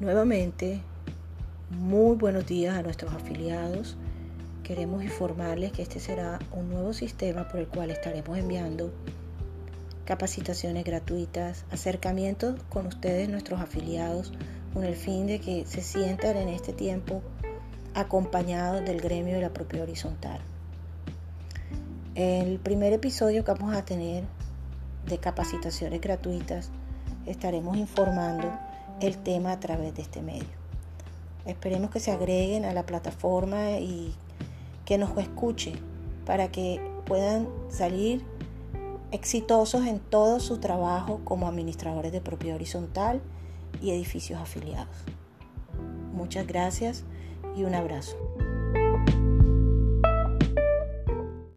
Nuevamente, muy buenos días a nuestros afiliados. Queremos informarles que este será un nuevo sistema por el cual estaremos enviando capacitaciones gratuitas, acercamientos con ustedes, nuestros afiliados, con el fin de que se sientan en este tiempo acompañados del gremio de la propia horizontal. El primer episodio que vamos a tener de capacitaciones gratuitas estaremos informando el tema a través de este medio. Esperemos que se agreguen a la plataforma y que nos escuchen para que puedan salir exitosos en todo su trabajo como administradores de propiedad horizontal y edificios afiliados. Muchas gracias y un abrazo.